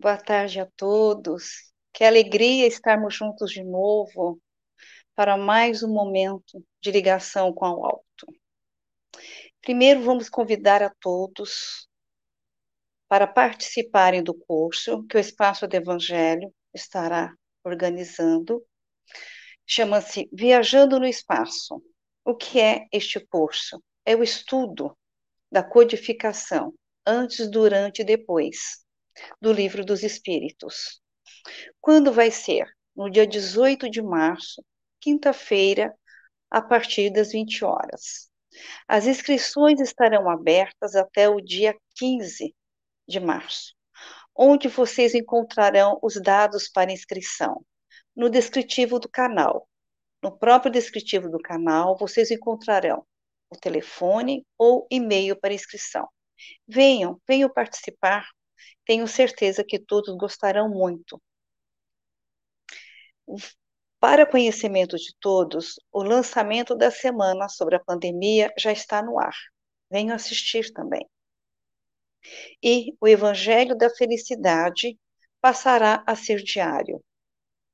Boa tarde a todos. Que alegria estarmos juntos de novo para mais um momento de ligação com o alto. Primeiro, vamos convidar a todos para participarem do curso que o Espaço do Evangelho estará organizando. Chama-se Viajando no Espaço. O que é este curso? É o estudo da codificação, antes, durante e depois, do Livro dos Espíritos. Quando vai ser? No dia 18 de março, quinta-feira, a partir das 20 horas. As inscrições estarão abertas até o dia 15 de março, onde vocês encontrarão os dados para inscrição no descritivo do canal. No próprio descritivo do canal, vocês encontrarão o telefone ou e-mail para inscrição. Venham, venham participar. Tenho certeza que todos gostarão muito. Para conhecimento de todos, o lançamento da semana sobre a pandemia já está no ar. Venham assistir também. E o Evangelho da Felicidade passará a ser diário,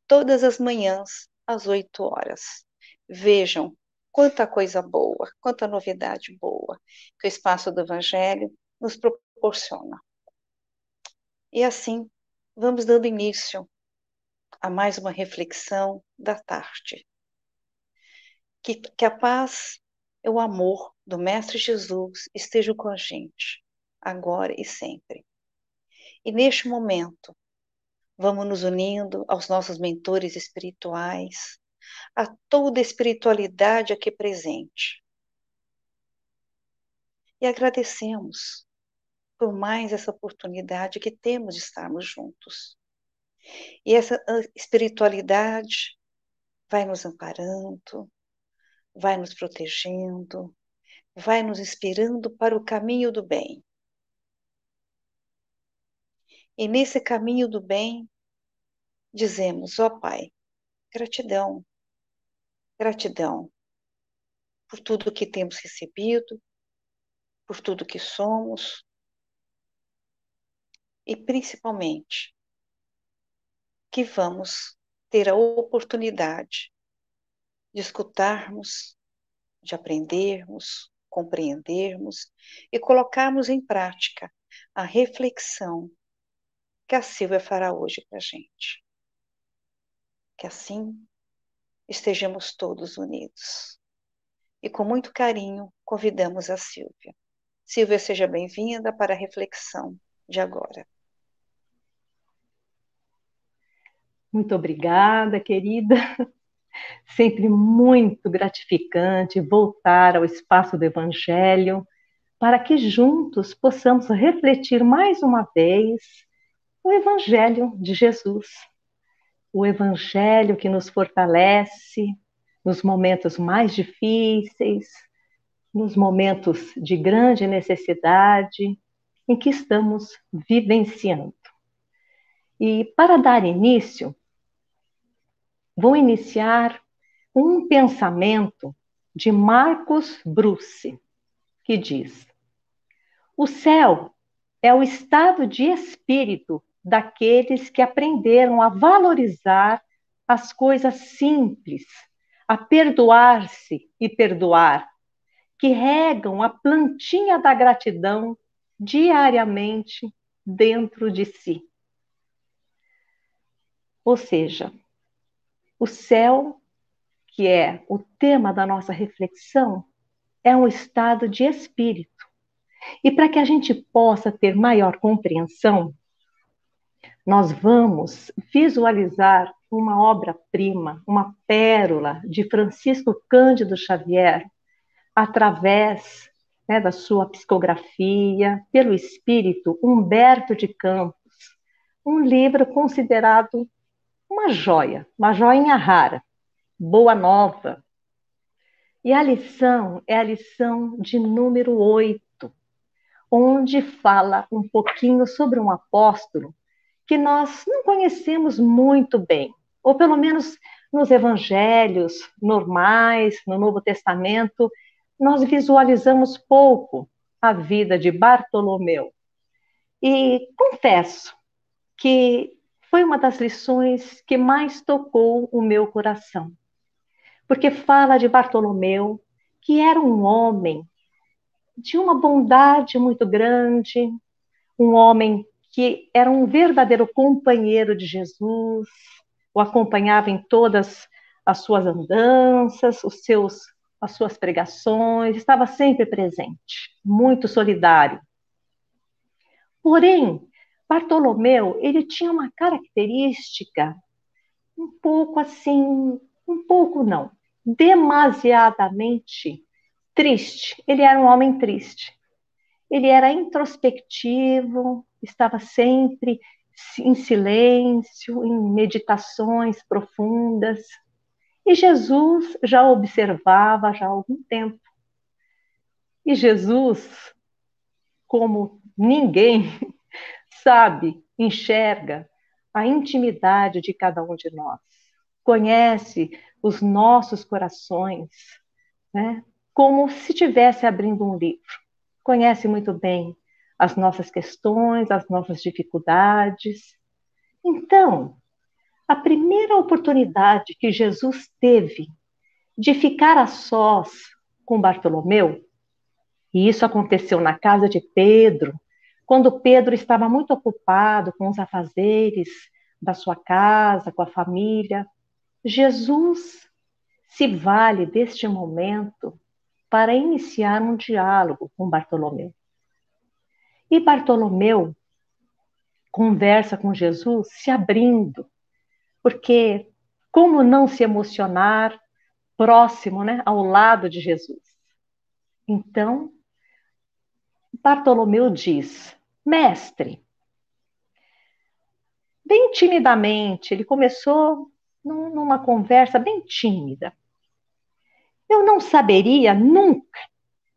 todas as manhãs, às 8 horas. Vejam quanta coisa boa, quanta novidade boa que o espaço do Evangelho nos proporciona. E assim, vamos dando início a mais uma reflexão da tarde. Que, que a paz e o amor do Mestre Jesus estejam com a gente, agora e sempre. E neste momento, vamos nos unindo aos nossos mentores espirituais, a toda a espiritualidade aqui presente. E agradecemos por mais essa oportunidade que temos de estarmos juntos. E essa ah, espiritualidade vai nos amparando, vai nos protegendo, vai nos inspirando para o caminho do bem. E nesse caminho do bem, dizemos, ó oh, Pai, gratidão, gratidão por tudo que temos recebido, por tudo que somos, e principalmente que vamos ter a oportunidade de escutarmos, de aprendermos, compreendermos e colocarmos em prática a reflexão que a Silvia fará hoje para a gente. Que assim estejamos todos unidos. E com muito carinho convidamos a Silvia. Silvia, seja bem-vinda para a reflexão de agora. Muito obrigada, querida. Sempre muito gratificante voltar ao espaço do Evangelho para que juntos possamos refletir mais uma vez o Evangelho de Jesus. O Evangelho que nos fortalece nos momentos mais difíceis, nos momentos de grande necessidade em que estamos vivenciando. E para dar início, vou iniciar um pensamento de Marcos Bruce, que diz: O céu é o estado de espírito daqueles que aprenderam a valorizar as coisas simples, a perdoar-se e perdoar, que regam a plantinha da gratidão diariamente dentro de si. Ou seja, o céu, que é o tema da nossa reflexão, é um estado de espírito. E para que a gente possa ter maior compreensão, nós vamos visualizar uma obra-prima, uma pérola de Francisco Cândido Xavier, através né, da sua psicografia, pelo espírito Humberto de Campos, um livro considerado uma joia, uma joinha rara, boa nova. E a lição é a lição de número 8, onde fala um pouquinho sobre um apóstolo que nós não conhecemos muito bem, ou pelo menos nos evangelhos normais, no Novo Testamento, nós visualizamos pouco a vida de Bartolomeu. E confesso que foi uma das lições que mais tocou o meu coração. Porque fala de Bartolomeu, que era um homem de uma bondade muito grande, um homem que era um verdadeiro companheiro de Jesus, o acompanhava em todas as suas andanças, os seus, as suas pregações, estava sempre presente, muito solidário. Porém, Bartolomeu, ele tinha uma característica um pouco assim, um pouco não, demasiadamente triste. Ele era um homem triste. Ele era introspectivo, estava sempre em silêncio, em meditações profundas. E Jesus já observava já há algum tempo. E Jesus, como ninguém, sabe, enxerga a intimidade de cada um de nós, conhece os nossos corações, né? como se estivesse abrindo um livro. Conhece muito bem as nossas questões, as nossas dificuldades. Então, a primeira oportunidade que Jesus teve de ficar a sós com Bartolomeu, e isso aconteceu na casa de Pedro, quando Pedro estava muito ocupado com os afazeres da sua casa, com a família, Jesus se vale deste momento para iniciar um diálogo com Bartolomeu. E Bartolomeu conversa com Jesus se abrindo, porque como não se emocionar próximo, né, ao lado de Jesus? Então, Bartolomeu diz: Mestre, bem timidamente, ele começou numa conversa bem tímida. Eu não saberia nunca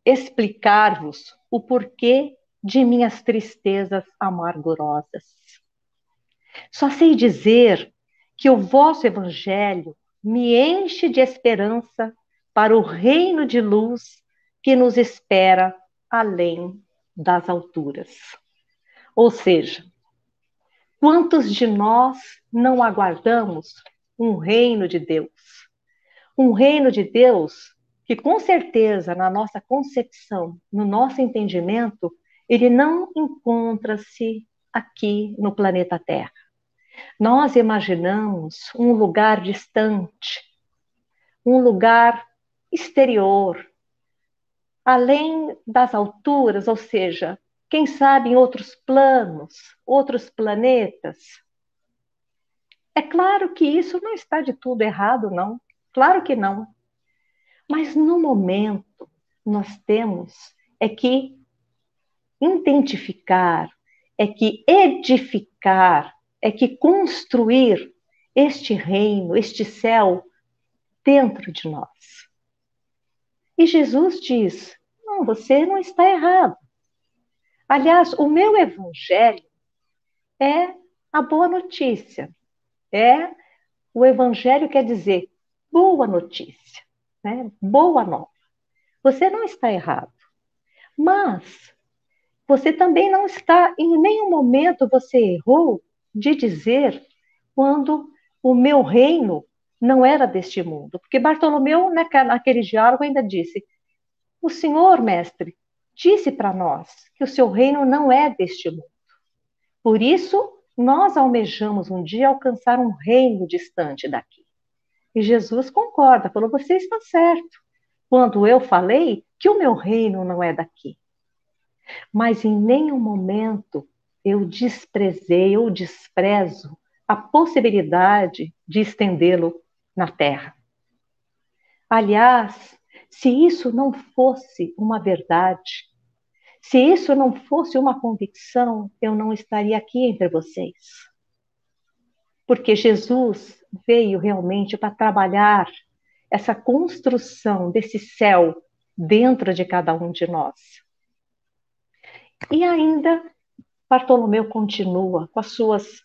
explicar-vos o porquê de minhas tristezas amargurosas. Só sei dizer que o vosso evangelho me enche de esperança para o reino de luz que nos espera além das alturas. Ou seja, quantos de nós não aguardamos um reino de Deus? Um reino de Deus que, com certeza, na nossa concepção, no nosso entendimento, ele não encontra-se aqui no planeta Terra. Nós imaginamos um lugar distante, um lugar exterior, além das alturas, ou seja, quem sabe em outros planos, outros planetas. É claro que isso não está de tudo errado, não. Claro que não. Mas no momento, nós temos é que identificar, é que edificar é que construir este reino, este céu dentro de nós. E Jesus diz: não, você não está errado. Aliás, o meu evangelho é a boa notícia. É o evangelho quer dizer boa notícia, né? Boa nova. Você não está errado. Mas você também não está em nenhum momento você errou de dizer quando o meu reino não era deste mundo. Porque Bartolomeu, naquele diálogo, ainda disse: O Senhor, mestre, disse para nós que o seu reino não é deste mundo. Por isso, nós almejamos um dia alcançar um reino distante daqui. E Jesus concorda, falou: Você está certo. Quando eu falei que o meu reino não é daqui. Mas em nenhum momento eu desprezei ou desprezo a possibilidade de estendê-lo na terra. Aliás, se isso não fosse uma verdade, se isso não fosse uma convicção, eu não estaria aqui entre vocês. Porque Jesus veio realmente para trabalhar essa construção desse céu dentro de cada um de nós. E ainda Bartolomeu continua com as suas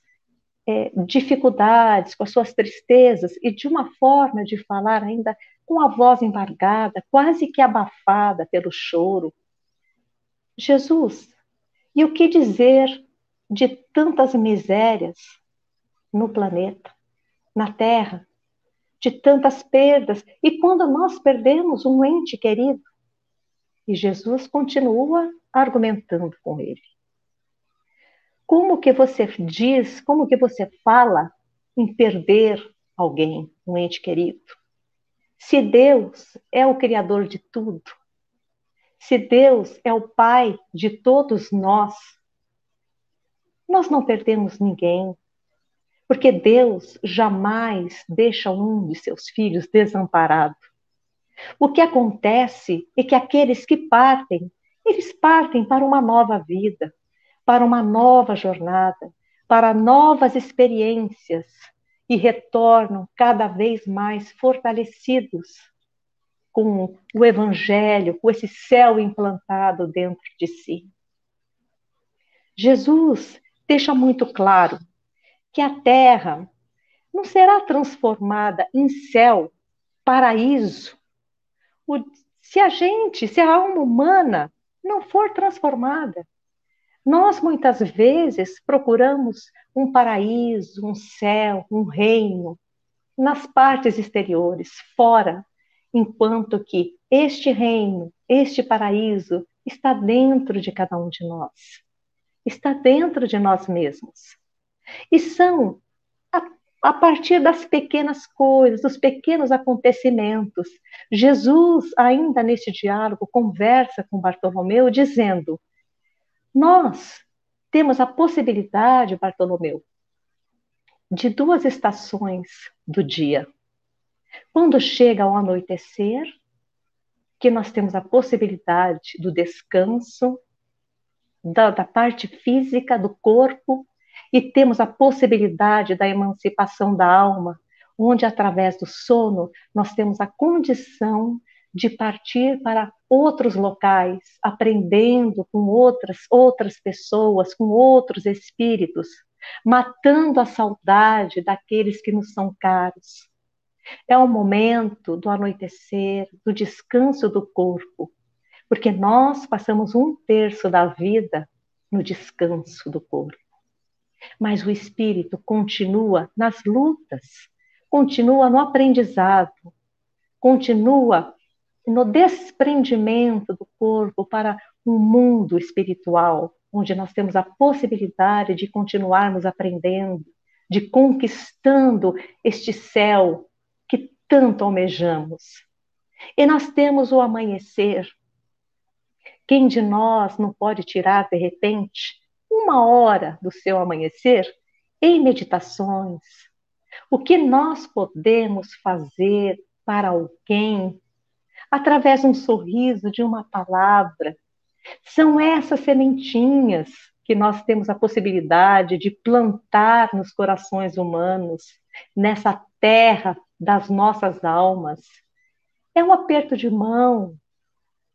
é, dificuldades, com as suas tristezas, e de uma forma de falar ainda com a voz embargada, quase que abafada pelo choro. Jesus, e o que dizer de tantas misérias no planeta, na Terra, de tantas perdas. E quando nós perdemos um ente querido, e Jesus continua argumentando com ele. Como que você diz, como que você fala em perder alguém, um ente querido? Se Deus é o criador de tudo, se Deus é o pai de todos nós, nós não perdemos ninguém, porque Deus jamais deixa um de seus filhos desamparado. O que acontece é que aqueles que partem, eles partem para uma nova vida, para uma nova jornada, para novas experiências e retornam cada vez mais fortalecidos com o evangelho, com esse céu implantado dentro de si. Jesus deixa muito claro que a terra não será transformada em céu, paraíso, se a gente, se a alma humana não for transformada. Nós muitas vezes procuramos um paraíso, um céu, um reino nas partes exteriores, fora, enquanto que este reino, este paraíso está dentro de cada um de nós. Está dentro de nós mesmos. E são a, a partir das pequenas coisas, dos pequenos acontecimentos. Jesus, ainda neste diálogo, conversa com Bartolomeu, dizendo: Nós temos a possibilidade, Bartolomeu, de duas estações do dia. Quando chega ao anoitecer, que nós temos a possibilidade do descanso, da, da parte física do corpo, e temos a possibilidade da emancipação da alma, onde através do sono nós temos a condição de partir para outros locais, aprendendo com outras outras pessoas, com outros espíritos, matando a saudade daqueles que nos são caros. É o momento do anoitecer, do descanso do corpo, porque nós passamos um terço da vida no descanso do corpo mas o espírito continua nas lutas, continua no aprendizado, continua no desprendimento do corpo para um mundo espiritual, onde nós temos a possibilidade de continuarmos aprendendo, de conquistando este céu que tanto almejamos. E nós temos o amanhecer. Quem de nós não pode tirar de repente uma hora do seu amanhecer em meditações. O que nós podemos fazer para alguém através de um sorriso, de uma palavra. São essas sementinhas que nós temos a possibilidade de plantar nos corações humanos, nessa terra das nossas almas. É um aperto de mão,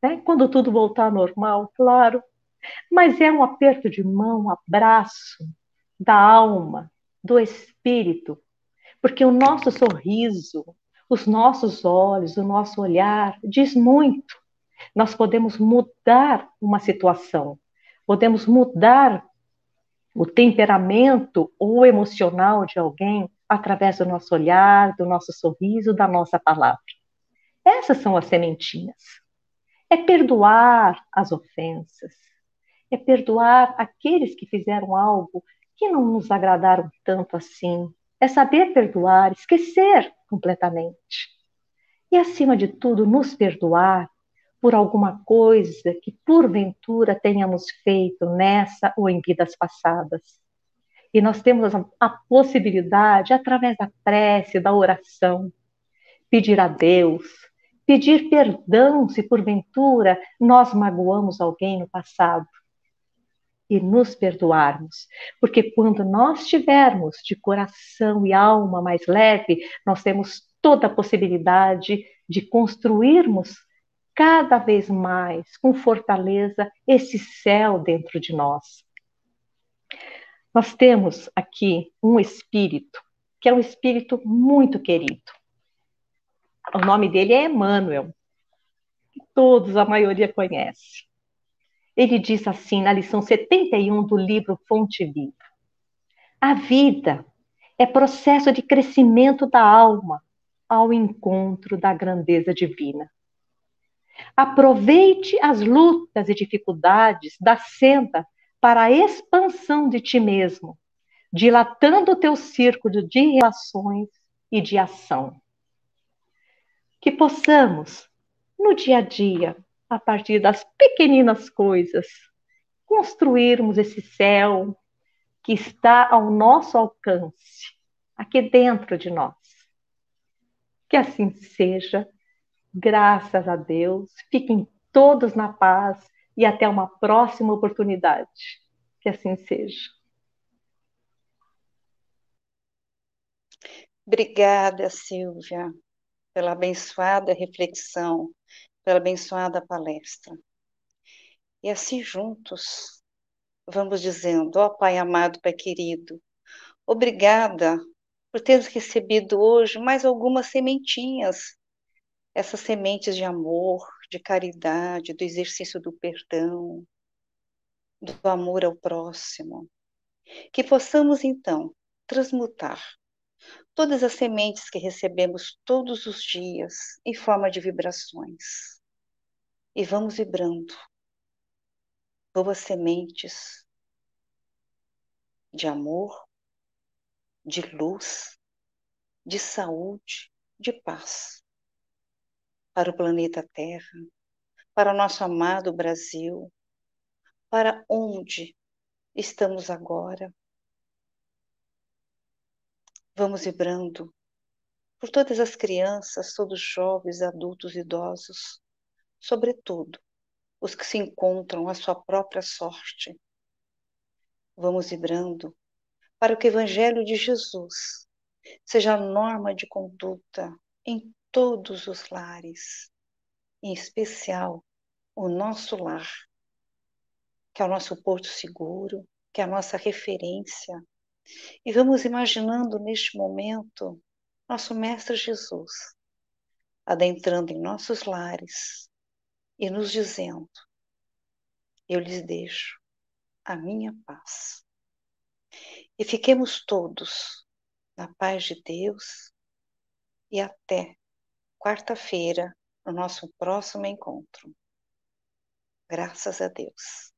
né? quando tudo voltar ao normal, claro, mas é um aperto de mão, um abraço da alma, do espírito, porque o nosso sorriso, os nossos olhos, o nosso olhar diz muito. Nós podemos mudar uma situação, podemos mudar o temperamento ou emocional de alguém através do nosso olhar, do nosso sorriso, da nossa palavra. Essas são as sementinhas. É perdoar as ofensas, é perdoar aqueles que fizeram algo que não nos agradaram tanto assim. É saber perdoar, esquecer completamente. E, acima de tudo, nos perdoar por alguma coisa que porventura tenhamos feito nessa ou em vidas passadas. E nós temos a, possibilidade, através da prece, da oração, pedir a Deus, pedir perdão se porventura nós magoamos alguém no passado e nos perdoarmos. Porque quando nós estivermos de coração e alma mais leve, nós temos toda a possibilidade de construirmos cada vez mais, com fortaleza, esse céu dentro de nós. Nós temos aqui um espírito, que é um espírito muito querido. O nome dele é Emmanuel. Todos, a maioria conhece. Ele diz assim na lição 71 do livro Fonte Viva: A vida é processo de crescimento da alma ao encontro da grandeza divina. Aproveite as lutas e dificuldades da senda para a expansão de ti mesmo, dilatando o teu círculo de relações e de ação. Que possamos, no dia a dia, a partir das pequeninas coisas, construirmos esse céu que está ao nosso alcance, aqui dentro de nós. Que assim seja, graças a Deus, fiquem todos na paz e até uma próxima oportunidade. Que assim seja. Obrigada, Silvia, pela abençoada reflexão, pela abençoada palestra. E assim juntos, vamos dizendo, ó Pai amado, Pai querido, obrigada por teres recebido hoje mais algumas sementinhas, essas sementes de amor, de caridade, do exercício do perdão, do amor ao próximo. Que possamos então transmutar todas as sementes que recebemos todos os dias em forma de vibrações. E vamos vibrando. Boas sementes de amor, de luz, de saúde, de paz para o planeta Terra, para o nosso amado Brasil, para onde estamos agora, Vamos vibrando por todas as crianças, todos os jovens, adultos, idosos, sobretudo os que se encontram à sua própria sorte. Vamos vibrando para que o Evangelho de Jesus seja a norma de conduta em todos os lares, em especial o nosso lar, que é o nosso porto seguro, que é a nossa referência e vamos imaginando neste momento nosso Mestre Jesus adentrando em nossos lares e nos dizendo: Eu lhes deixo a minha paz. E fiquemos todos na paz de Deus e até quarta-feira, no nosso próximo encontro. Graças a Deus.